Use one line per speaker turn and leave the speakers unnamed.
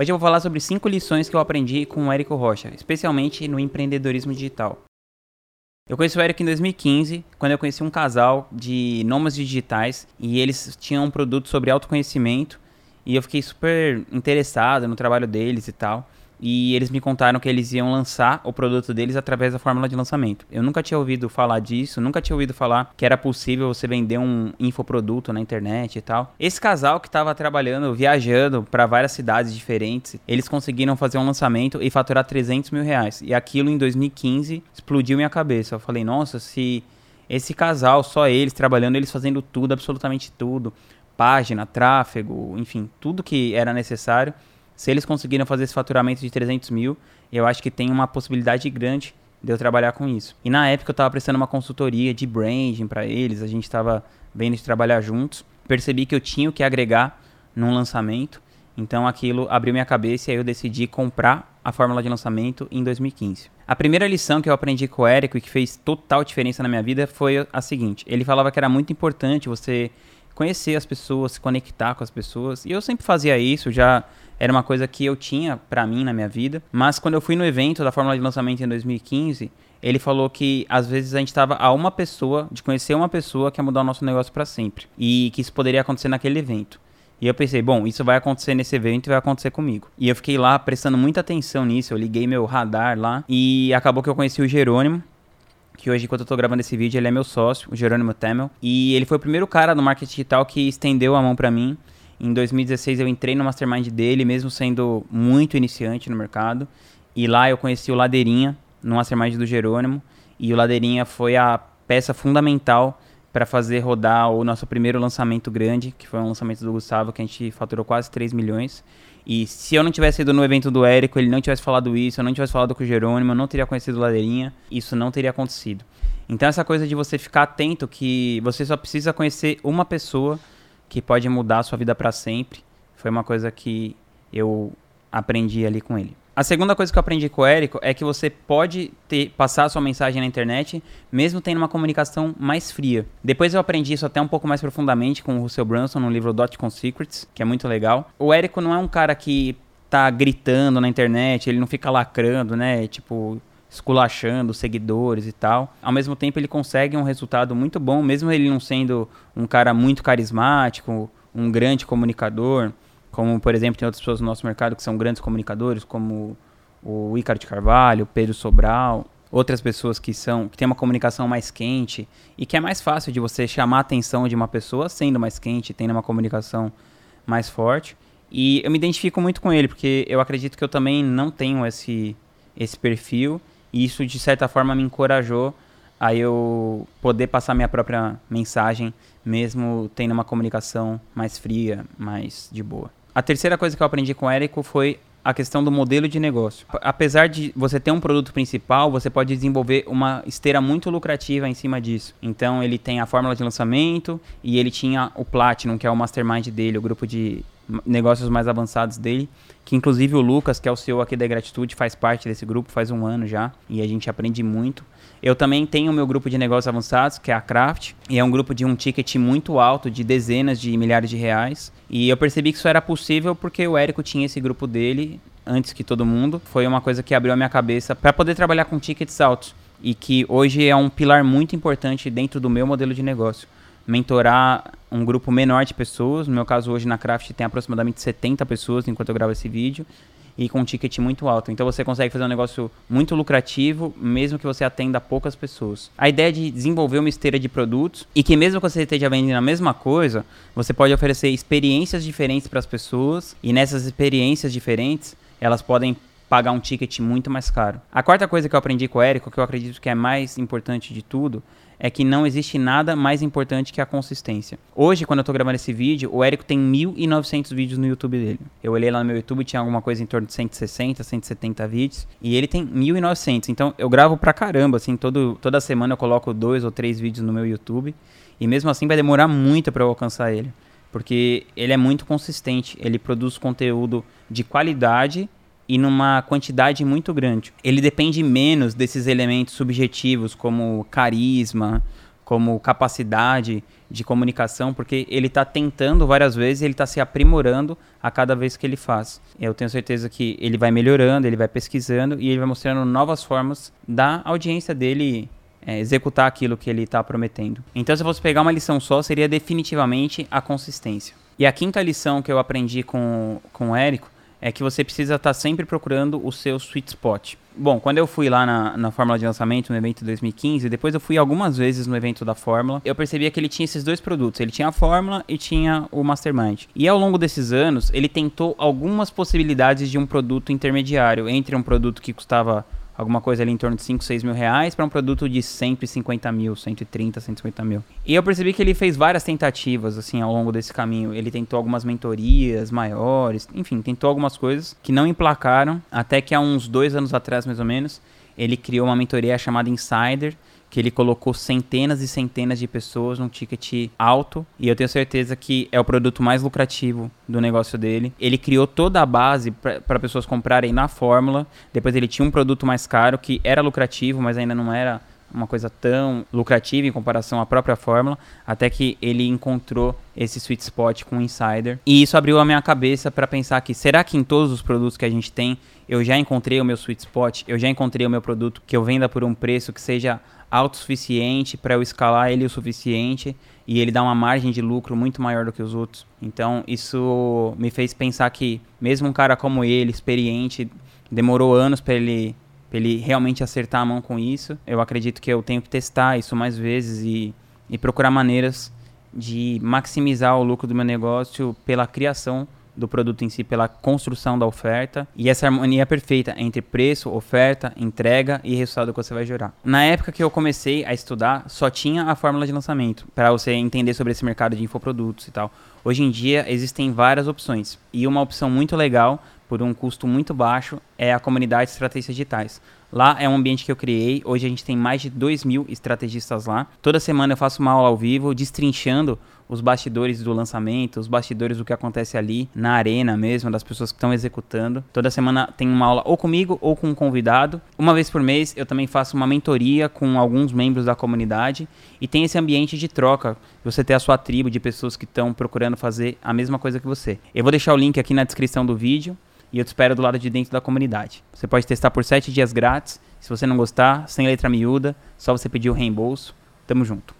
Hoje eu vou falar sobre cinco lições que eu aprendi com o Érico Rocha, especialmente no empreendedorismo digital. Eu conheci o Érico em 2015, quando eu conheci um casal de nômades digitais e eles tinham um produto sobre autoconhecimento e eu fiquei super interessado no trabalho deles e tal e eles me contaram que eles iam lançar o produto deles através da fórmula de lançamento. Eu nunca tinha ouvido falar disso, nunca tinha ouvido falar que era possível você vender um infoproduto na internet e tal. Esse casal que estava trabalhando, viajando para várias cidades diferentes, eles conseguiram fazer um lançamento e faturar 300 mil reais. E aquilo em 2015 explodiu minha cabeça. Eu falei, nossa, se esse casal, só eles trabalhando, eles fazendo tudo, absolutamente tudo, página, tráfego, enfim, tudo que era necessário se eles conseguiram fazer esse faturamento de 300 mil, eu acho que tem uma possibilidade grande de eu trabalhar com isso. E na época eu estava prestando uma consultoria de branding para eles, a gente estava vendo de trabalhar juntos. Percebi que eu tinha o que agregar num lançamento, então aquilo abriu minha cabeça e aí eu decidi comprar a fórmula de lançamento em 2015. A primeira lição que eu aprendi com o Érico e que fez total diferença na minha vida foi a seguinte: ele falava que era muito importante você conhecer as pessoas, se conectar com as pessoas. E eu sempre fazia isso, já era uma coisa que eu tinha para mim na minha vida. Mas quando eu fui no evento da Fórmula de Lançamento em 2015, ele falou que às vezes a gente estava a uma pessoa, de conhecer uma pessoa que ia mudar o nosso negócio para sempre. E que isso poderia acontecer naquele evento. E eu pensei, bom, isso vai acontecer nesse evento e vai acontecer comigo. E eu fiquei lá prestando muita atenção nisso, eu liguei meu radar lá e acabou que eu conheci o Jerônimo, que hoje, enquanto eu tô gravando esse vídeo, ele é meu sócio, o Jerônimo Temel. E ele foi o primeiro cara no marketing digital que estendeu a mão para mim. Em 2016 eu entrei no mastermind dele, mesmo sendo muito iniciante no mercado. E lá eu conheci o Ladeirinha, no mastermind do Jerônimo. E o Ladeirinha foi a peça fundamental para fazer rodar o nosso primeiro lançamento grande, que foi um lançamento do Gustavo, que a gente faturou quase 3 milhões. E se eu não tivesse ido no evento do Érico, ele não tivesse falado isso, eu não tivesse falado com o Jerônimo, eu não teria conhecido Ladeirinha, isso não teria acontecido. Então essa coisa de você ficar atento que você só precisa conhecer uma pessoa que pode mudar a sua vida para sempre, foi uma coisa que eu aprendi ali com ele. A segunda coisa que eu aprendi com o Érico é que você pode ter, passar a sua mensagem na internet, mesmo tendo uma comunicação mais fria. Depois eu aprendi isso até um pouco mais profundamente com o Russell Brunson no livro Dotcom Secrets, que é muito legal. O Érico não é um cara que tá gritando na internet, ele não fica lacrando, né? Tipo, esculachando seguidores e tal. Ao mesmo tempo, ele consegue um resultado muito bom, mesmo ele não sendo um cara muito carismático, um grande comunicador. Como, por exemplo, tem outras pessoas no nosso mercado que são grandes comunicadores, como o Ícaro de Carvalho, o Pedro Sobral, outras pessoas que são que têm uma comunicação mais quente e que é mais fácil de você chamar a atenção de uma pessoa sendo mais quente, tendo uma comunicação mais forte. E eu me identifico muito com ele, porque eu acredito que eu também não tenho esse, esse perfil, e isso de certa forma me encorajou a eu poder passar minha própria mensagem, mesmo tendo uma comunicação mais fria, mais de boa. A terceira coisa que eu aprendi com o Érico foi a questão do modelo de negócio. Apesar de você ter um produto principal, você pode desenvolver uma esteira muito lucrativa em cima disso. Então ele tem a fórmula de lançamento e ele tinha o Platinum, que é o mastermind dele, o grupo de negócios mais avançados dele, que inclusive o Lucas, que é o CEO aqui da Gratitude, faz parte desse grupo faz um ano já, e a gente aprende muito. Eu também tenho o meu grupo de negócios avançados, que é a Craft, e é um grupo de um ticket muito alto, de dezenas de milhares de reais. E eu percebi que isso era possível porque o Érico tinha esse grupo dele antes que todo mundo. Foi uma coisa que abriu a minha cabeça para poder trabalhar com tickets altos e que hoje é um pilar muito importante dentro do meu modelo de negócio. Mentorar um grupo menor de pessoas, no meu caso hoje na Craft tem aproximadamente 70 pessoas enquanto eu gravo esse vídeo, e com um ticket muito alto. Então você consegue fazer um negócio muito lucrativo, mesmo que você atenda poucas pessoas. A ideia é de desenvolver uma esteira de produtos e que mesmo que você esteja vendendo a mesma coisa, você pode oferecer experiências diferentes para as pessoas e nessas experiências diferentes, elas podem pagar um ticket muito mais caro. A quarta coisa que eu aprendi com o Érico, que eu acredito que é mais importante de tudo, é que não existe nada mais importante que a consistência. Hoje, quando eu tô gravando esse vídeo, o Érico tem 1.900 vídeos no YouTube dele. Eu olhei lá no meu YouTube, tinha alguma coisa em torno de 160, 170 vídeos, e ele tem 1.900. Então, eu gravo pra caramba, assim, todo, toda semana eu coloco dois ou três vídeos no meu YouTube, e mesmo assim vai demorar muito para eu alcançar ele. Porque ele é muito consistente, ele produz conteúdo de qualidade e numa quantidade muito grande. Ele depende menos desses elementos subjetivos como carisma, como capacidade de comunicação, porque ele está tentando várias vezes, ele está se aprimorando a cada vez que ele faz. Eu tenho certeza que ele vai melhorando, ele vai pesquisando e ele vai mostrando novas formas da audiência dele é, executar aquilo que ele está prometendo. Então, se eu fosse pegar uma lição só, seria definitivamente a consistência. E a quinta lição que eu aprendi com, com o Érico é que você precisa estar tá sempre procurando o seu sweet spot. Bom, quando eu fui lá na, na Fórmula de Lançamento, no evento 2015, depois eu fui algumas vezes no evento da Fórmula, eu percebia que ele tinha esses dois produtos. Ele tinha a Fórmula e tinha o Mastermind. E ao longo desses anos, ele tentou algumas possibilidades de um produto intermediário, entre um produto que custava alguma coisa ali em torno de 5, 6 mil reais para um produto de 150 mil, 130, 150 mil. E eu percebi que ele fez várias tentativas, assim, ao longo desse caminho. Ele tentou algumas mentorias maiores, enfim, tentou algumas coisas que não emplacaram, até que há uns dois anos atrás, mais ou menos, ele criou uma mentoria chamada Insider, que ele colocou centenas e centenas de pessoas num ticket alto e eu tenho certeza que é o produto mais lucrativo do negócio dele. Ele criou toda a base para pessoas comprarem na fórmula. Depois ele tinha um produto mais caro que era lucrativo, mas ainda não era uma coisa tão lucrativa em comparação à própria fórmula, até que ele encontrou esse sweet spot com o Insider. E isso abriu a minha cabeça para pensar que será que em todos os produtos que a gente tem, eu já encontrei o meu sweet spot, eu já encontrei o meu produto que eu venda por um preço que seja autossuficiente para eu escalar ele o suficiente e ele dá uma margem de lucro muito maior do que os outros. Então, isso me fez pensar que mesmo um cara como ele, experiente, demorou anos para ele pra ele realmente acertar a mão com isso. Eu acredito que eu tenho que testar isso mais vezes e, e procurar maneiras de maximizar o lucro do meu negócio pela criação do produto em si pela construção da oferta e essa harmonia perfeita entre preço, oferta, entrega e resultado que você vai gerar. Na época que eu comecei a estudar, só tinha a fórmula de lançamento para você entender sobre esse mercado de infoprodutos e tal. Hoje em dia existem várias opções e uma opção muito legal por um custo muito baixo é a comunidade de estratégias digitais. Lá é um ambiente que eu criei. Hoje a gente tem mais de 2 mil estrategistas lá. Toda semana eu faço uma aula ao vivo, destrinchando os bastidores do lançamento, os bastidores do que acontece ali na arena mesmo, das pessoas que estão executando. Toda semana tem uma aula ou comigo ou com um convidado. Uma vez por mês eu também faço uma mentoria com alguns membros da comunidade e tem esse ambiente de troca. Você ter a sua tribo de pessoas que estão procurando fazer a mesma coisa que você. Eu vou deixar o link aqui na descrição do vídeo e eu te espero do lado de dentro da comunidade. Você pode testar por 7 dias grátis. Se você não gostar, sem letra miúda, só você pedir o reembolso. Tamo junto.